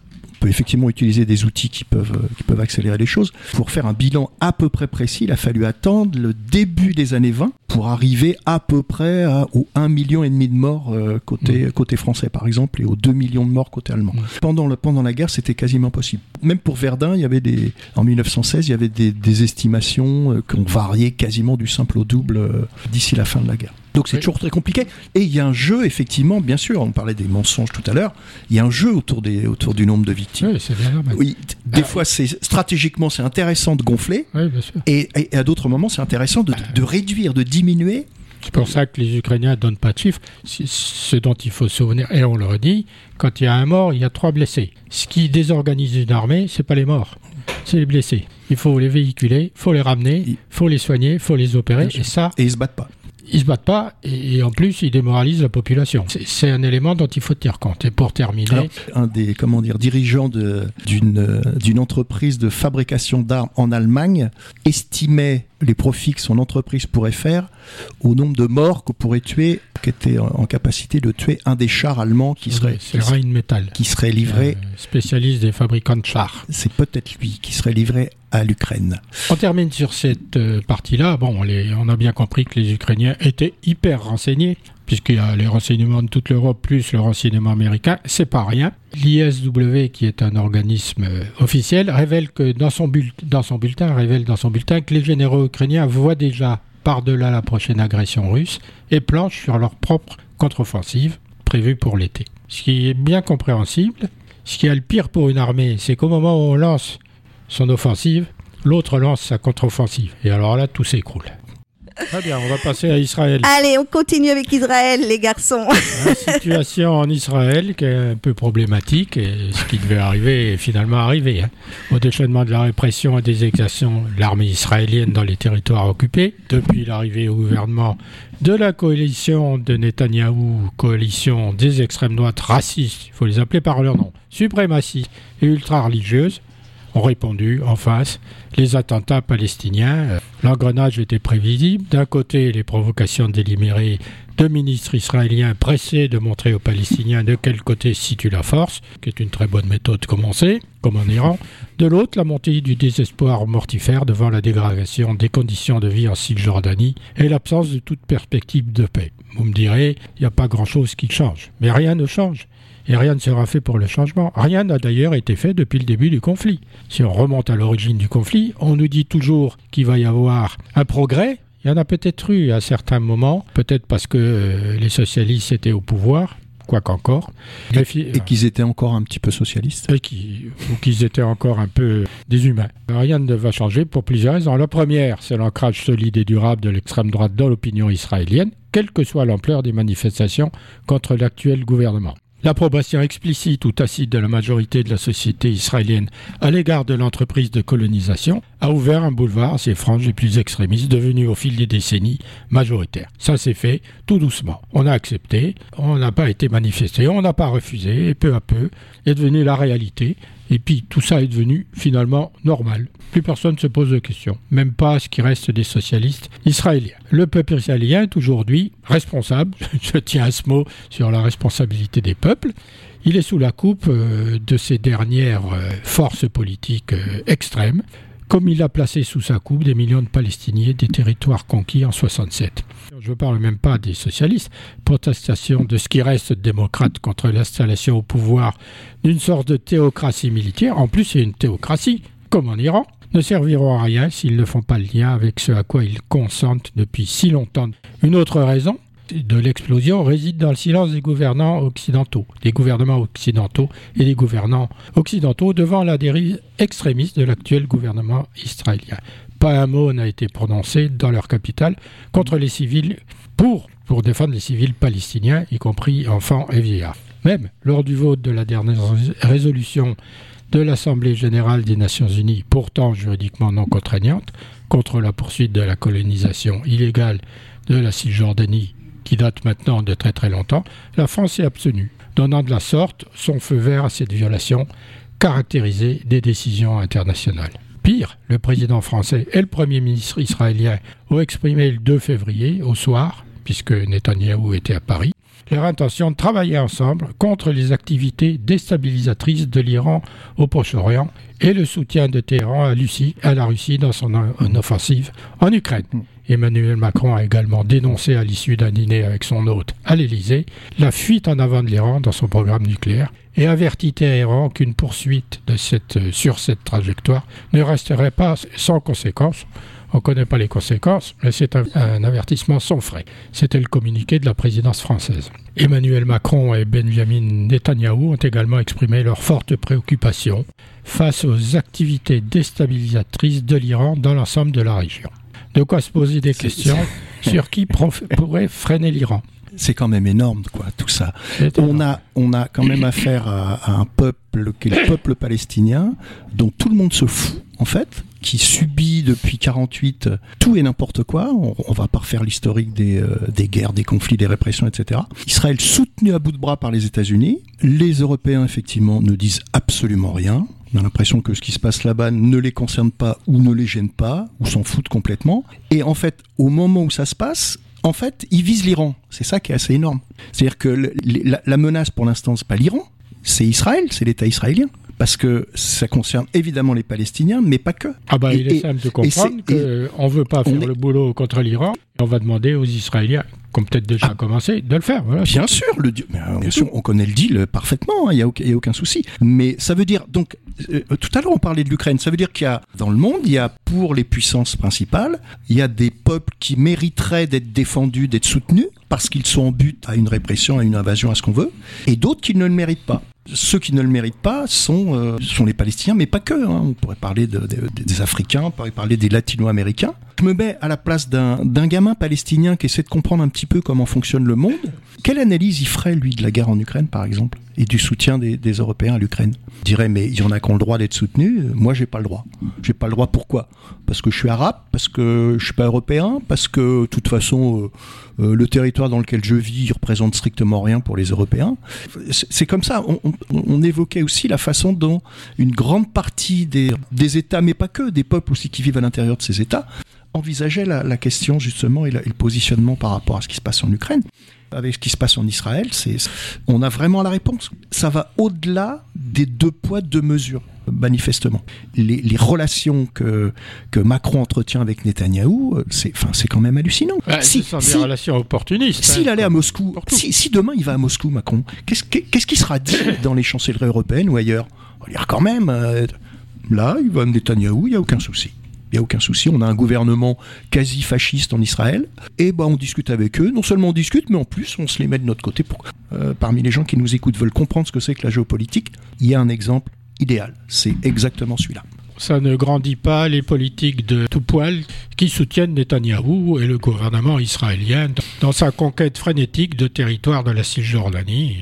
peut effectivement utiliser des outils qui peuvent, euh, qui peuvent accélérer les choses. Pour faire un bilan à peu près précis, il a fallu attendre le début des années 20 pour arriver à peu près aux 1,5 million et demi de morts euh, côté, côté français, par exemple, et aux 2 millions de morts côté allemand. Pendant, le, pendant la guerre, c'était quasiment possible. Même pour Verdun, il y avait des, en 1916, il y avait des, des estimations euh, qui ont varié quasiment du simple au double d'ici la fin de la guerre. Donc c'est toujours très compliqué. Et il y a un jeu, effectivement, bien sûr, on parlait des mensonges tout à l'heure, il y a un jeu autour, des, autour du nombre de victimes. Oui, c'est bien Oui, des ah. fois, c'est stratégiquement, c'est intéressant de gonfler. Oui, bien sûr. Et, à d'autres moments, c'est intéressant de, de, réduire, de diminuer. C'est pour ça que les Ukrainiens ne donnent pas de chiffres. Ce dont il faut se souvenir, et on le dit, quand il y a un mort, il y a trois blessés. Ce qui désorganise une armée, c'est pas les morts, c'est les blessés. Il faut les véhiculer, il faut les ramener, il faut les soigner, il faut les opérer, et ça. Et ils se battent pas ils se battent pas et, en plus ils démoralisent la population. C'est un élément dont il faut tenir compte. Et pour terminer, un des comment dire dirigeants d'une d'une entreprise de fabrication d'armes en Allemagne estimait les profits que son entreprise pourrait faire au nombre de morts que pourrait tuer, qui était en, capacité de tuer un des chars allemands qui serait, qui serait livré. Euh, spécialiste des fabricants de chars. C'est peut-être lui qui serait livré à l'Ukraine. On termine sur cette euh, partie-là. Bon, on a bien compris que les Ukrainiens étaient hyper renseignés puisqu'il y a les renseignements de toute l'Europe plus le renseignement américain, c'est pas rien. L'ISW, qui est un organisme euh, officiel, révèle que dans son, bulletin, révèle dans son bulletin que les généraux ukrainiens voient déjà par-delà la prochaine agression russe et planchent sur leur propre contre-offensive prévue pour l'été. Ce qui est bien compréhensible. Ce qui est le pire pour une armée, c'est qu'au moment où on lance son offensive, l'autre lance sa contre-offensive. Et alors là, tout s'écroule. Très bien, on va passer à Israël. Allez, on continue avec Israël, les garçons. La situation en Israël qui est un peu problématique, et ce qui devait arriver est finalement arrivé. Hein. Au déchaînement de la répression et des exactions de l'armée israélienne dans les territoires occupés, depuis l'arrivée au gouvernement de la coalition de Netanyahou, coalition des extrêmes droites racistes, il faut les appeler par leur nom, suprémacistes et ultra-religieuses, ont répondu en face les attentats palestiniens. L'engrenage était prévisible. D'un côté, les provocations délibérées de ministres israéliens pressés de montrer aux Palestiniens de quel côté se situe la force, qui est une très bonne méthode de commencer, comme en Iran. De l'autre, la montée du désespoir mortifère devant la dégradation des conditions de vie en Cisjordanie et l'absence de toute perspective de paix. Vous me direz, il n'y a pas grand-chose qui change. Mais rien ne change et rien ne sera fait pour le changement. Rien n'a d'ailleurs été fait depuis le début du conflit. Si on remonte à l'origine du conflit, on nous dit toujours qu'il va y avoir un progrès. Il y en a peut-être eu à certains moments, peut-être parce que euh, les socialistes étaient au pouvoir, quoi qu'encore. Et, qu'ils étaient encore un petit peu socialistes. ou qu'ils étaient encore un peu des humains. Rien ne va changer pour plusieurs raisons. La première, c'est l'ancrage solide et durable de l'extrême droite dans l'opinion israélienne, quelle que soit l'ampleur des manifestations contre l'actuel gouvernement. L'approbation explicite ou tacite de la majorité de la société israélienne à l'égard de l'entreprise de colonisation a ouvert un boulevard à ces franges les plus extrémistes devenues au fil des décennies majoritaires. Ça s'est fait tout doucement. On a accepté, on n'a pas été manifesté, on n'a pas refusé et peu à peu est devenu la réalité et puis tout ça est devenu finalement normal. Plus personne ne se pose de questions, même pas ce qui reste des socialistes israéliens. Le peuple israélien est aujourd'hui responsable, je tiens à ce mot sur la responsabilité des peuples, il est sous la coupe euh, de ces dernières euh, forces politiques euh, extrêmes comme il a placé sous sa coupe des millions de Palestiniens des territoires conquis en 67. Je ne parle même pas des socialistes, protestation de ce qui reste démocrate contre l'installation au pouvoir d'une sorte de théocratie militaire, en plus c'est une théocratie, comme en Iran, ne serviront à rien s'ils ne font pas le lien avec ce à quoi ils consentent depuis si longtemps. Une autre raison, de l'explosion réside dans le silence des gouvernants occidentaux, des gouvernements occidentaux et des gouvernants occidentaux devant la dérive extrémiste de l'actuel gouvernement israélien. Pas un mot n'a été prononcé dans leur capitale contre les civils pour, pour défendre les civils palestiniens, y compris enfants et vieillards. Même lors du vote de la dernière résolution de l'Assemblée générale des Nations unies, pourtant juridiquement non contraignante, contre la poursuite de la colonisation illégale de la Cisjordanie qui date maintenant de très très longtemps, la France est abstenue, donnant de la sorte son feu vert à cette violation caractérisée des décisions internationales. Pire, le président français et le premier ministre israélien ont exprimé le 2 février, au soir, puisque Netanyahou était à Paris, leur intention de travailler ensemble contre les activités déstabilisatrices de l'Iran au Proche-Orient et le soutien de Téhéran à la Russie dans son offensive en Ukraine. Emmanuel Macron a également dénoncé à l'issue d'un dîner avec son hôte à l'Élysée la fuite en avant de l'Iran dans son programme nucléaire et averti Téhéran qu'une poursuite cette, sur cette trajectoire ne resterait pas sans conséquences. On ne connaît pas les conséquences, mais c'est un, avertissement sans frais. C'était le communiqué de la présidence française. Emmanuel Macron et Benjamin Netanyahou ont également exprimé leur forte préoccupation face aux activités déstabilisatrices de l'Iran dans l'ensemble de la région de quoi se poser des questions sur qui pourrait freiner l'Iran. C'est quand même énorme, quoi, tout ça. On a, on a quand même affaire à, un peuple qui est le peuple palestinien, dont tout le monde se fout, en fait, qui subit depuis 48 tout et n'importe quoi. On, on, va pas refaire l'historique des, euh, des guerres, des conflits, des répressions, etc. Israël soutenu à bout de bras par les États-Unis. Les Européens, effectivement, ne disent absolument rien. On a l'impression que ce qui se passe là-bas ne les concerne pas ou ne les gêne pas ou s'en foutent complètement. Et en fait, au moment où ça se passe, en fait, ils visent l'Iran. C'est ça qui est assez énorme. C'est-à-dire que le, la, la, menace pour l'instant, c'est pas l'Iran, c'est Israël, c'est l'État israélien. Parce que ça concerne évidemment les Palestiniens, mais pas que. Ah bah, et, il est simple de comprendre qu'on ne veut pas faire est... le boulot contre l'Iran. On va demander aux Israéliens comme peut-être déjà ah. commencé, de le faire. Voilà. Bien sûr, le, bien sûr, on connaît le deal parfaitement, il hein, n'y a, aucun, y a aucun souci. Mais ça veut dire, donc, euh, tout à l'heure on parlait de l'Ukraine, ça veut dire qu'il y a, dans le monde, il y a pour les puissances principales, il y a des peuples qui mériteraient d'être défendus, d'être soutenus, parce qu'ils sont en but à une répression, à une invasion, à ce qu'on veut, et d'autres qui ne le méritent pas. Ceux qui ne le méritent pas sont, euh, sont les Palestiniens, mais pas que. Hein. On pourrait parler de, de, des Africains, on pourrait parler des Latino-Américains. Je me mets à la place d'un gamin palestinien qui essaie de comprendre un petit peu comment fonctionne le monde. Quelle analyse il ferait, lui, de la guerre en Ukraine, par exemple, et du soutien des, des Européens à l'Ukraine? Il dirait, mais il y en a qui ont le droit d'être soutenus, moi, j'ai pas le droit. J'ai pas le droit, pourquoi? Parce que je suis arabe, parce que je suis pas européen, parce que, de toute façon, euh, euh, le territoire dans lequel je vis représente strictement rien pour les Européens. C'est comme ça. On, on, on, évoquait aussi la façon dont une grande partie des, des États, mais pas que, des peuples aussi qui vivent à l'intérieur de ces États, envisageait la, la, question justement et, la, et, le positionnement par rapport à ce qui se passe en Ukraine. Avec ce qui se passe en Israël, c'est, on a vraiment la réponse. Ça va au-delà des deux poids, deux mesures, manifestement. Les, les, relations que, que Macron entretient avec Netanyahou, c'est, enfin, c'est quand même hallucinant. Ouais, si, ce sont si, des relations opportunistes. S'il hein, allait à Moscou, si, si, demain il va à Moscou, Macron, qu'est-ce, qu'est-ce qui sera dit dans les chancelleries européennes ou ailleurs? On va dire quand même, euh, là, il va à Netanyahou, il n'y a aucun souci il n'y a aucun souci. On a un gouvernement quasi fasciste en Israël. Et ben, on discute avec eux. Non seulement on discute, mais en plus, on se les met de notre côté. Pour, euh, parmi les gens qui nous écoutent veulent comprendre ce que c'est que la géopolitique. Il y a un exemple idéal. C'est exactement celui-là ça ne grandit pas les politiques de tout poil qui soutiennent Netanyahou et le gouvernement israélien dans sa conquête frénétique de territoires de la Cisjordanie.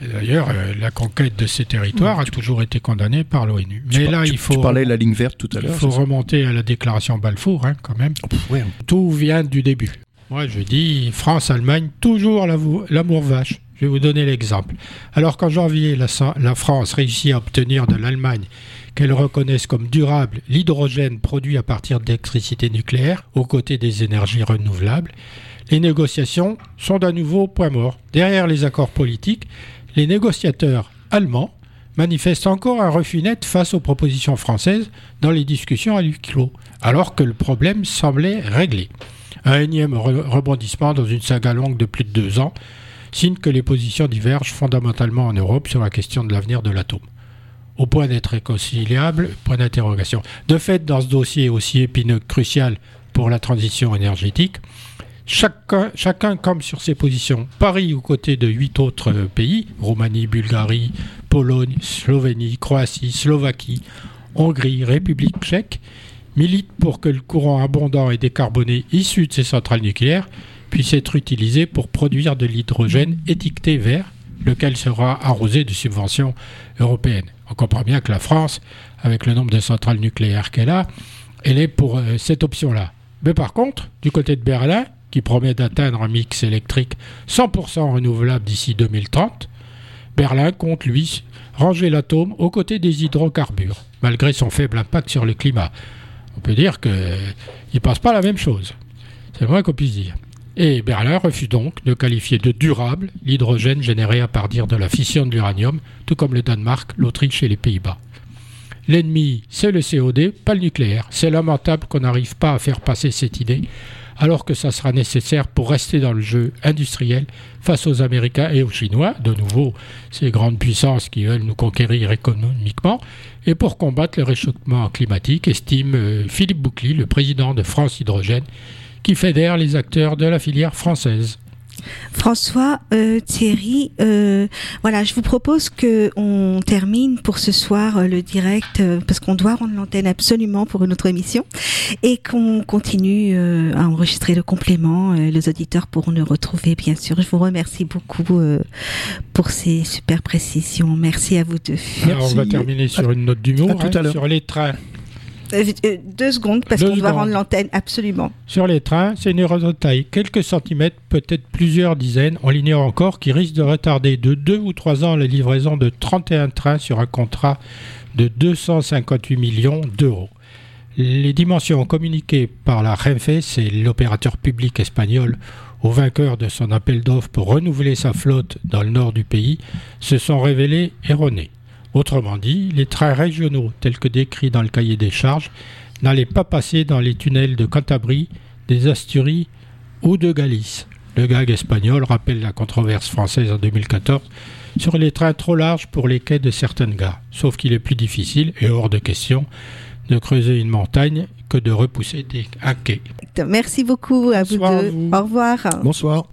Et d'ailleurs, euh, la conquête de ces territoires a toujours été condamnée par l'ONU. Mais là, il faut. Tu parlais de la ligne verte tout à l'heure. Il faut remonter à la déclaration Balfour, hein, quand même. Ouais. Tout vient du début. Moi, je dis France-Allemagne, toujours l'amour vache. Je vais vous donner l'exemple. Alors qu'en janvier, la, la France réussit à obtenir de l'Allemagne qu'elles reconnaissent comme durable l'hydrogène produit à partir d'électricité nucléaire aux côtés des énergies renouvelables, les négociations sont d'un nouveau point mort. Derrière les accords politiques, les négociateurs allemands manifeste encore un refus net face aux propositions françaises dans les discussions à huis alors que le problème semblait réglé. Un énième rebondissement dans une saga longue de plus de deux ans signe que les positions divergent fondamentalement en Europe sur la question de l'avenir de l'atome. Au point d'être réconciliable, point d'interrogation. De fait, dans ce dossier aussi épineux, crucial pour la transition énergétique, chacun, chacun campe sur ses positions. Paris aux côtés de huit autres pays, Roumanie, Bulgarie, Pologne, Slovénie, Croatie, Slovaquie, Hongrie, République tchèque, milite pour que le courant abondant et décarboné issu de ces centrales nucléaires puisse être utilisé pour produire de l'hydrogène étiqueté vert, lequel sera arrosé de subventions européennes. On comprend bien que la France, avec le nombre de centrales nucléaires qu'elle a, elle est pour euh, cette option-là. Mais par contre, du côté de Berlin, qui promet d'atteindre un mix électrique 100% renouvelable d'ici 2030, Berlin compte, lui, ranger l'atome aux côtés des hydrocarbures, malgré son faible impact sur le climat. On peut dire qu'il ne passe pas la même chose. C'est moins qu'on puisse dire. Et Berlin refuse donc de qualifier de durable l'hydrogène généré à partir de la fission de l'uranium, tout comme le Danemark, l'Autriche et les Pays-Bas. L'ennemi, c'est le COD, pas le nucléaire. C'est lamentable qu'on n'arrive pas à faire passer cette idée, alors que ça sera nécessaire pour rester dans le jeu industriel face aux Américains et aux Chinois, de nouveau ces grandes puissances qui veulent nous conquérir économiquement, et pour combattre le réchauffement climatique, estime euh, Philippe Boucly, le président de France Hydrogène, qui fédère les acteurs de la filière française. François, euh, Thierry, euh, voilà, je vous propose que on termine pour ce soir euh, le direct parce qu'on doit rendre l'antenne absolument pour une autre émission et qu'on continue à enregistrer le complément. les auditeurs pourront nous retrouver, bien sûr. Je vous remercie beaucoup pour ces super précisions. Merci à vous deux. Alors, on va terminer sur une note d'humour hein, sur les trains. Euh, euh, deux secondes, parce qu'on doit rendre l'antenne, absolument. Sur les trains, c'est une erreur de taille. Quelques centimètres, peut-être plusieurs dizaines, on l'ignore encore, qui risque de retarder de deux ou trois ans la livraison de 31 trains sur un contrat de 258 millions d'euros. Les dimensions communiquées par la Renfe, c'est l'opérateur public espagnol, au vainqueur de son appel d'offres pour renouveler sa flotte dans le nord du pays, se sont révélées erronées. Autrement dit, les trains régionaux tels que décrits dans le cahier des charges n'allaient pas passer dans les tunnels de Cantabrie, des Asturies ou de Galice. Le gag espagnol rappelle la controverse française en 2014 sur les trains trop larges pour les quais de certaines gares, sauf qu'il est plus difficile et hors de question de creuser une montagne que de repousser des, un quai. Merci beaucoup à vous deux. Au revoir. Bonsoir.